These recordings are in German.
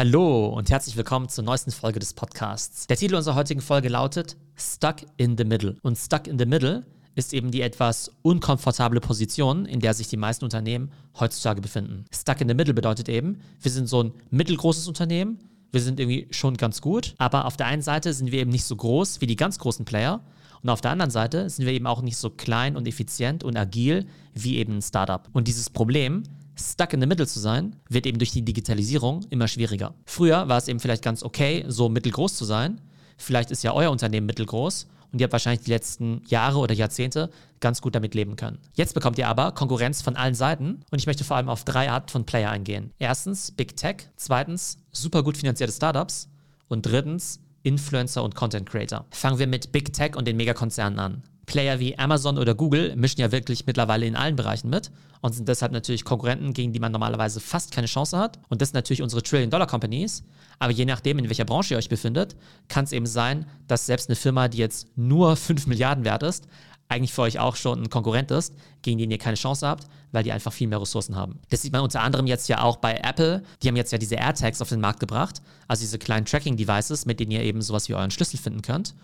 Hallo und herzlich willkommen zur neuesten Folge des Podcasts. Der Titel unserer heutigen Folge lautet Stuck in the Middle. Und Stuck in the Middle ist eben die etwas unkomfortable Position, in der sich die meisten Unternehmen heutzutage befinden. Stuck in the Middle bedeutet eben, wir sind so ein mittelgroßes Unternehmen, wir sind irgendwie schon ganz gut, aber auf der einen Seite sind wir eben nicht so groß wie die ganz großen Player und auf der anderen Seite sind wir eben auch nicht so klein und effizient und agil wie eben ein Startup. Und dieses Problem stuck in the middle zu sein, wird eben durch die Digitalisierung immer schwieriger. Früher war es eben vielleicht ganz okay, so mittelgroß zu sein. Vielleicht ist ja euer Unternehmen mittelgroß und ihr habt wahrscheinlich die letzten Jahre oder Jahrzehnte ganz gut damit leben können. Jetzt bekommt ihr aber Konkurrenz von allen Seiten und ich möchte vor allem auf drei Arten von Player eingehen. Erstens Big Tech, zweitens super gut finanzierte Startups und drittens Influencer und Content Creator. Fangen wir mit Big Tech und den Megakonzernen an. Player wie Amazon oder Google mischen ja wirklich mittlerweile in allen Bereichen mit und sind deshalb natürlich Konkurrenten, gegen die man normalerweise fast keine Chance hat. Und das sind natürlich unsere Trillion-Dollar-Companies. Aber je nachdem, in welcher Branche ihr euch befindet, kann es eben sein, dass selbst eine Firma, die jetzt nur 5 Milliarden wert ist, eigentlich für euch auch schon ein Konkurrent ist, gegen den ihr keine Chance habt, weil die einfach viel mehr Ressourcen haben. Das sieht man unter anderem jetzt ja auch bei Apple. Die haben jetzt ja diese AirTags auf den Markt gebracht, also diese kleinen Tracking-Devices, mit denen ihr eben sowas wie euren Schlüssel finden könnt.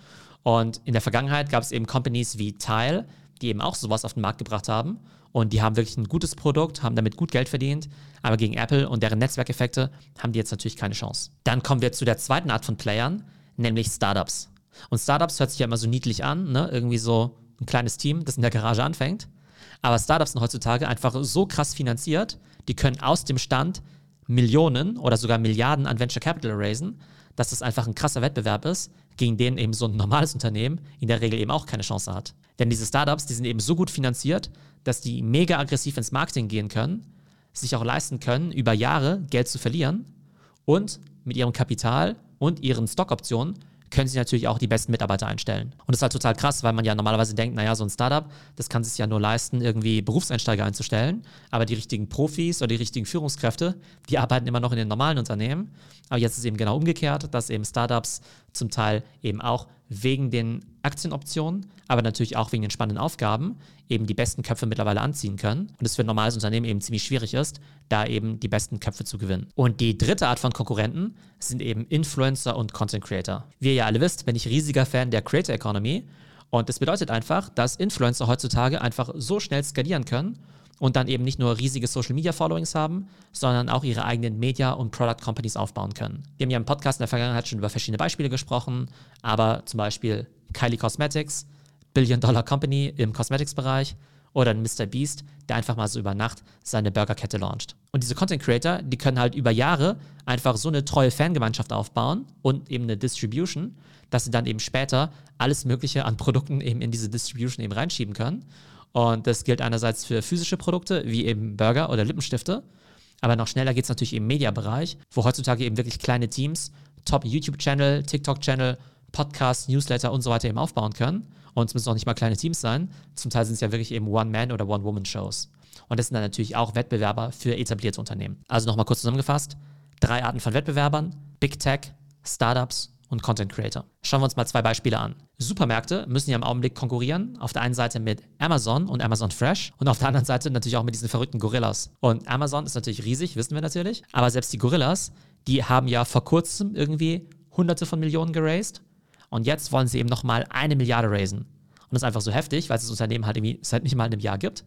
Und in der Vergangenheit gab es eben Companies wie Tile, die eben auch sowas auf den Markt gebracht haben. Und die haben wirklich ein gutes Produkt, haben damit gut Geld verdient. Aber gegen Apple und deren Netzwerkeffekte haben die jetzt natürlich keine Chance. Dann kommen wir zu der zweiten Art von Playern, nämlich Startups. Und Startups hört sich ja immer so niedlich an, ne? irgendwie so ein kleines Team, das in der Garage anfängt. Aber Startups sind heutzutage einfach so krass finanziert, die können aus dem Stand Millionen oder sogar Milliarden an Venture Capital raisen, dass das einfach ein krasser Wettbewerb ist, gegen den eben so ein normales Unternehmen in der Regel eben auch keine Chance hat. Denn diese Startups, die sind eben so gut finanziert, dass die mega aggressiv ins Marketing gehen können, sich auch leisten können, über Jahre Geld zu verlieren und mit ihrem Kapital und ihren Stockoptionen können sie natürlich auch die besten Mitarbeiter einstellen. Und das ist halt total krass, weil man ja normalerweise denkt, naja, so ein Startup, das kann sich ja nur leisten, irgendwie Berufseinsteiger einzustellen. Aber die richtigen Profis oder die richtigen Führungskräfte, die arbeiten immer noch in den normalen Unternehmen. Aber jetzt ist eben genau umgekehrt, dass eben Startups zum Teil eben auch wegen den Aktienoptionen, aber natürlich auch wegen den spannenden Aufgaben eben die besten Köpfe mittlerweile anziehen können und es für ein normales Unternehmen eben ziemlich schwierig ist, da eben die besten Köpfe zu gewinnen. Und die dritte Art von Konkurrenten sind eben Influencer und Content Creator. Wie ihr ja alle wisst, bin ich riesiger Fan der Creator Economy und das bedeutet einfach, dass Influencer heutzutage einfach so schnell skalieren können und dann eben nicht nur riesige Social Media Followings haben, sondern auch ihre eigenen Media- und Product Companies aufbauen können. Wir haben ja im Podcast in der Vergangenheit schon über verschiedene Beispiele gesprochen, aber zum Beispiel Kylie Cosmetics, Billion Dollar Company im Cosmetics-Bereich oder ein Mr. Beast, der einfach mal so über Nacht seine Burgerkette launcht. Und diese Content Creator, die können halt über Jahre einfach so eine treue Fangemeinschaft aufbauen und eben eine Distribution, dass sie dann eben später alles Mögliche an Produkten eben in diese Distribution eben reinschieben können und das gilt einerseits für physische Produkte, wie eben Burger oder Lippenstifte. Aber noch schneller geht es natürlich im Mediabereich, wo heutzutage eben wirklich kleine Teams Top-YouTube-Channel, TikTok-Channel, Podcasts, Newsletter und so weiter eben aufbauen können. Und es müssen auch nicht mal kleine Teams sein. Zum Teil sind es ja wirklich eben One-Man- oder One-Woman-Shows. Und das sind dann natürlich auch Wettbewerber für etablierte Unternehmen. Also nochmal kurz zusammengefasst: drei Arten von Wettbewerbern: Big Tech, Startups und Content Creator. Schauen wir uns mal zwei Beispiele an. Supermärkte müssen ja im Augenblick konkurrieren. Auf der einen Seite mit Amazon und Amazon Fresh und auf der anderen Seite natürlich auch mit diesen verrückten Gorillas. Und Amazon ist natürlich riesig, wissen wir natürlich. Aber selbst die Gorillas, die haben ja vor kurzem irgendwie hunderte von Millionen geraced. Und jetzt wollen sie eben nochmal eine Milliarde raisen. Und das ist einfach so heftig, weil es das Unternehmen halt irgendwie seit nicht mal einem Jahr gibt.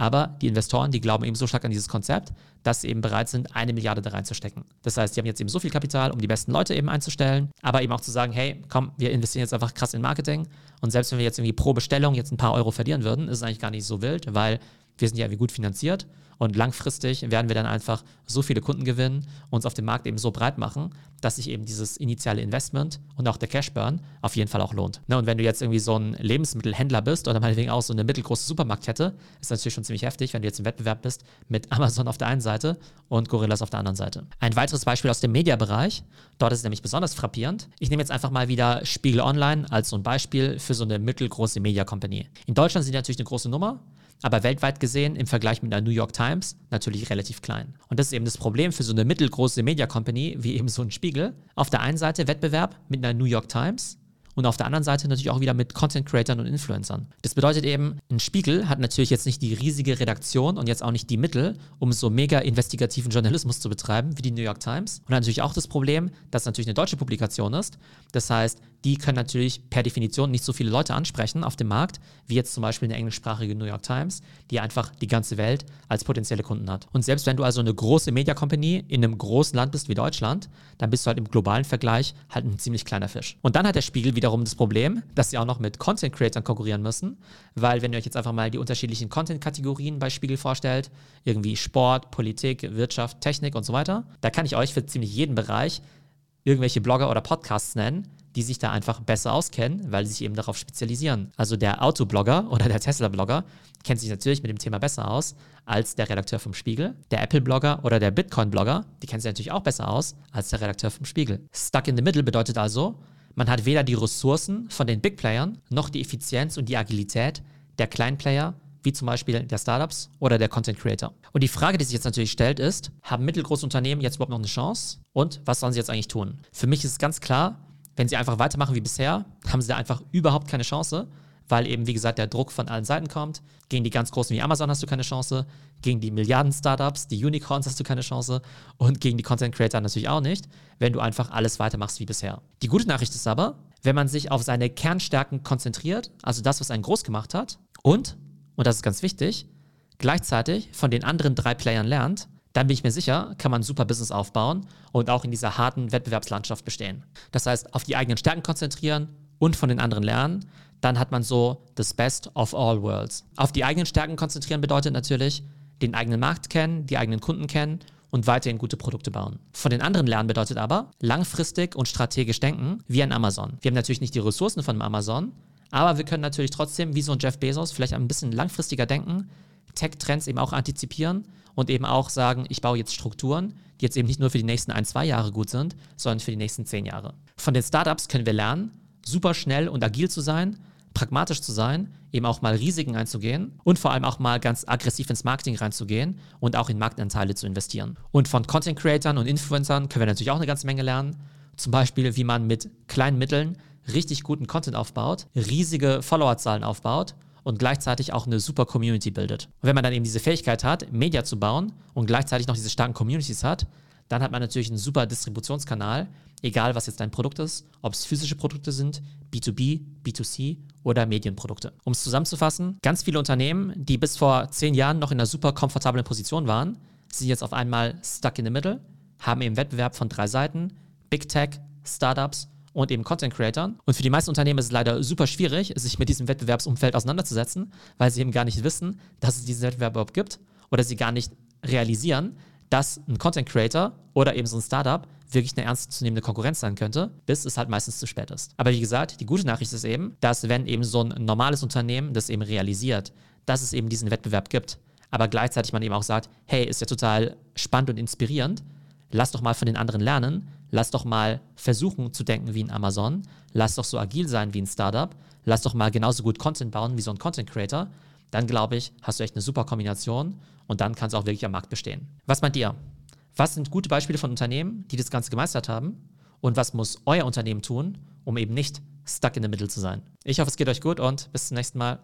Aber die Investoren, die glauben eben so stark an dieses Konzept, dass sie eben bereit sind, eine Milliarde da reinzustecken. Das heißt, die haben jetzt eben so viel Kapital, um die besten Leute eben einzustellen, aber eben auch zu sagen, hey, komm, wir investieren jetzt einfach krass in Marketing. Und selbst wenn wir jetzt irgendwie pro Bestellung jetzt ein paar Euro verlieren würden, ist es eigentlich gar nicht so wild, weil wir sind ja irgendwie gut finanziert und langfristig werden wir dann einfach so viele Kunden gewinnen, uns auf dem Markt eben so breit machen, dass sich eben dieses initiale Investment und auch der Cashburn auf jeden Fall auch lohnt. Ne, und wenn du jetzt irgendwie so ein Lebensmittelhändler bist oder meinetwegen auch so eine mittelgroße Supermarktkette, ist natürlich schon ziemlich heftig, wenn du jetzt im Wettbewerb bist mit Amazon auf der einen Seite und Gorillas auf der anderen Seite. Ein weiteres Beispiel aus dem Mediabereich, dort ist es nämlich besonders frappierend. Ich nehme jetzt einfach mal wieder Spiegel Online als so ein Beispiel für so eine mittelgroße Media Company. In Deutschland sind die natürlich eine große Nummer, aber weltweit gesehen im Vergleich mit der New York Times natürlich relativ klein. Und das ist eben das Problem für so eine mittelgroße Media Company wie eben so ein Spiegel. Auf der einen Seite Wettbewerb mit einer New York Times und auf der anderen Seite natürlich auch wieder mit Content Creatern und Influencern. Das bedeutet eben, ein Spiegel hat natürlich jetzt nicht die riesige Redaktion und jetzt auch nicht die Mittel, um so mega investigativen Journalismus zu betreiben wie die New York Times. Und natürlich auch das Problem, dass es natürlich eine deutsche Publikation ist. Das heißt, die können natürlich per Definition nicht so viele Leute ansprechen auf dem Markt, wie jetzt zum Beispiel eine englischsprachige New York Times, die einfach die ganze Welt als potenzielle Kunden hat. Und selbst wenn du also eine große Media Company in einem großen Land bist wie Deutschland, dann bist du halt im globalen Vergleich halt ein ziemlich kleiner Fisch. Und dann hat der Spiegel wiederum das Problem, dass sie auch noch mit Content Creators konkurrieren müssen, weil wenn ihr euch jetzt einfach mal die unterschiedlichen Content-Kategorien bei Spiegel vorstellt, irgendwie Sport, Politik, Wirtschaft, Technik und so weiter, da kann ich euch für ziemlich jeden Bereich irgendwelche Blogger oder Podcasts nennen, die sich da einfach besser auskennen, weil sie sich eben darauf spezialisieren. Also der Autoblogger oder der Tesla-Blogger kennt sich natürlich mit dem Thema besser aus als der Redakteur vom Spiegel. Der Apple-Blogger oder der Bitcoin-Blogger, die kennen sich natürlich auch besser aus als der Redakteur vom Spiegel. Stuck in the middle bedeutet also, man hat weder die Ressourcen von den Big Playern noch die Effizienz und die Agilität der kleinen Player, wie zum Beispiel der Startups oder der Content Creator. Und die Frage, die sich jetzt natürlich stellt, ist, haben mittelgroße Unternehmen jetzt überhaupt noch eine Chance? Und was sollen sie jetzt eigentlich tun? Für mich ist es ganz klar, wenn sie einfach weitermachen wie bisher, haben sie da einfach überhaupt keine Chance, weil eben, wie gesagt, der Druck von allen Seiten kommt. Gegen die ganz großen wie Amazon hast du keine Chance, gegen die Milliarden-Startups, die Unicorns hast du keine Chance und gegen die Content Creator natürlich auch nicht, wenn du einfach alles weitermachst wie bisher. Die gute Nachricht ist aber, wenn man sich auf seine Kernstärken konzentriert, also das, was einen groß gemacht hat, und, und das ist ganz wichtig, gleichzeitig von den anderen drei Playern lernt, dann bin ich mir sicher, kann man ein super Business aufbauen und auch in dieser harten Wettbewerbslandschaft bestehen. Das heißt, auf die eigenen Stärken konzentrieren und von den anderen lernen, dann hat man so das Best of all worlds. Auf die eigenen Stärken konzentrieren bedeutet natürlich, den eigenen Markt kennen, die eigenen Kunden kennen und weiterhin gute Produkte bauen. Von den anderen lernen bedeutet aber langfristig und strategisch denken wie ein Amazon. Wir haben natürlich nicht die Ressourcen von Amazon, aber wir können natürlich trotzdem wie so ein Jeff Bezos vielleicht ein bisschen langfristiger denken, Tech-Trends eben auch antizipieren und eben auch sagen, ich baue jetzt Strukturen, die jetzt eben nicht nur für die nächsten ein, zwei Jahre gut sind, sondern für die nächsten zehn Jahre. Von den Startups können wir lernen, super schnell und agil zu sein, pragmatisch zu sein, eben auch mal Risiken einzugehen und vor allem auch mal ganz aggressiv ins Marketing reinzugehen und auch in Marktanteile zu investieren. Und von Content Creatern und Influencern können wir natürlich auch eine ganze Menge lernen. Zum Beispiel, wie man mit kleinen Mitteln richtig guten Content aufbaut, riesige Followerzahlen aufbaut und gleichzeitig auch eine super Community bildet. Und wenn man dann eben diese Fähigkeit hat, Media zu bauen und gleichzeitig noch diese starken Communities hat, dann hat man natürlich einen super Distributionskanal, egal was jetzt dein Produkt ist, ob es physische Produkte sind, B2B, B2C oder Medienprodukte. Um es zusammenzufassen, ganz viele Unternehmen, die bis vor zehn Jahren noch in einer super komfortablen Position waren, sind jetzt auf einmal stuck in the middle, haben eben Wettbewerb von drei Seiten, Big Tech, Startups und eben Content Creatern. Und für die meisten Unternehmen ist es leider super schwierig, sich mit diesem Wettbewerbsumfeld auseinanderzusetzen, weil sie eben gar nicht wissen, dass es diesen Wettbewerb überhaupt gibt oder sie gar nicht realisieren, dass ein Content Creator oder eben so ein Startup wirklich eine ernstzunehmende Konkurrenz sein könnte, bis es halt meistens zu spät ist. Aber wie gesagt, die gute Nachricht ist eben, dass wenn eben so ein normales Unternehmen das eben realisiert, dass es eben diesen Wettbewerb gibt, aber gleichzeitig man eben auch sagt, hey, ist ja total spannend und inspirierend, lass doch mal von den anderen lernen, lass doch mal versuchen zu denken wie ein Amazon, lass doch so agil sein wie ein Startup, lass doch mal genauso gut Content bauen wie so ein Content Creator, dann glaube ich, hast du echt eine super Kombination und dann kann es auch wirklich am Markt bestehen. Was meint ihr? Was sind gute Beispiele von Unternehmen, die das Ganze gemeistert haben? Und was muss euer Unternehmen tun, um eben nicht stuck in the middle zu sein? Ich hoffe, es geht euch gut und bis zum nächsten Mal.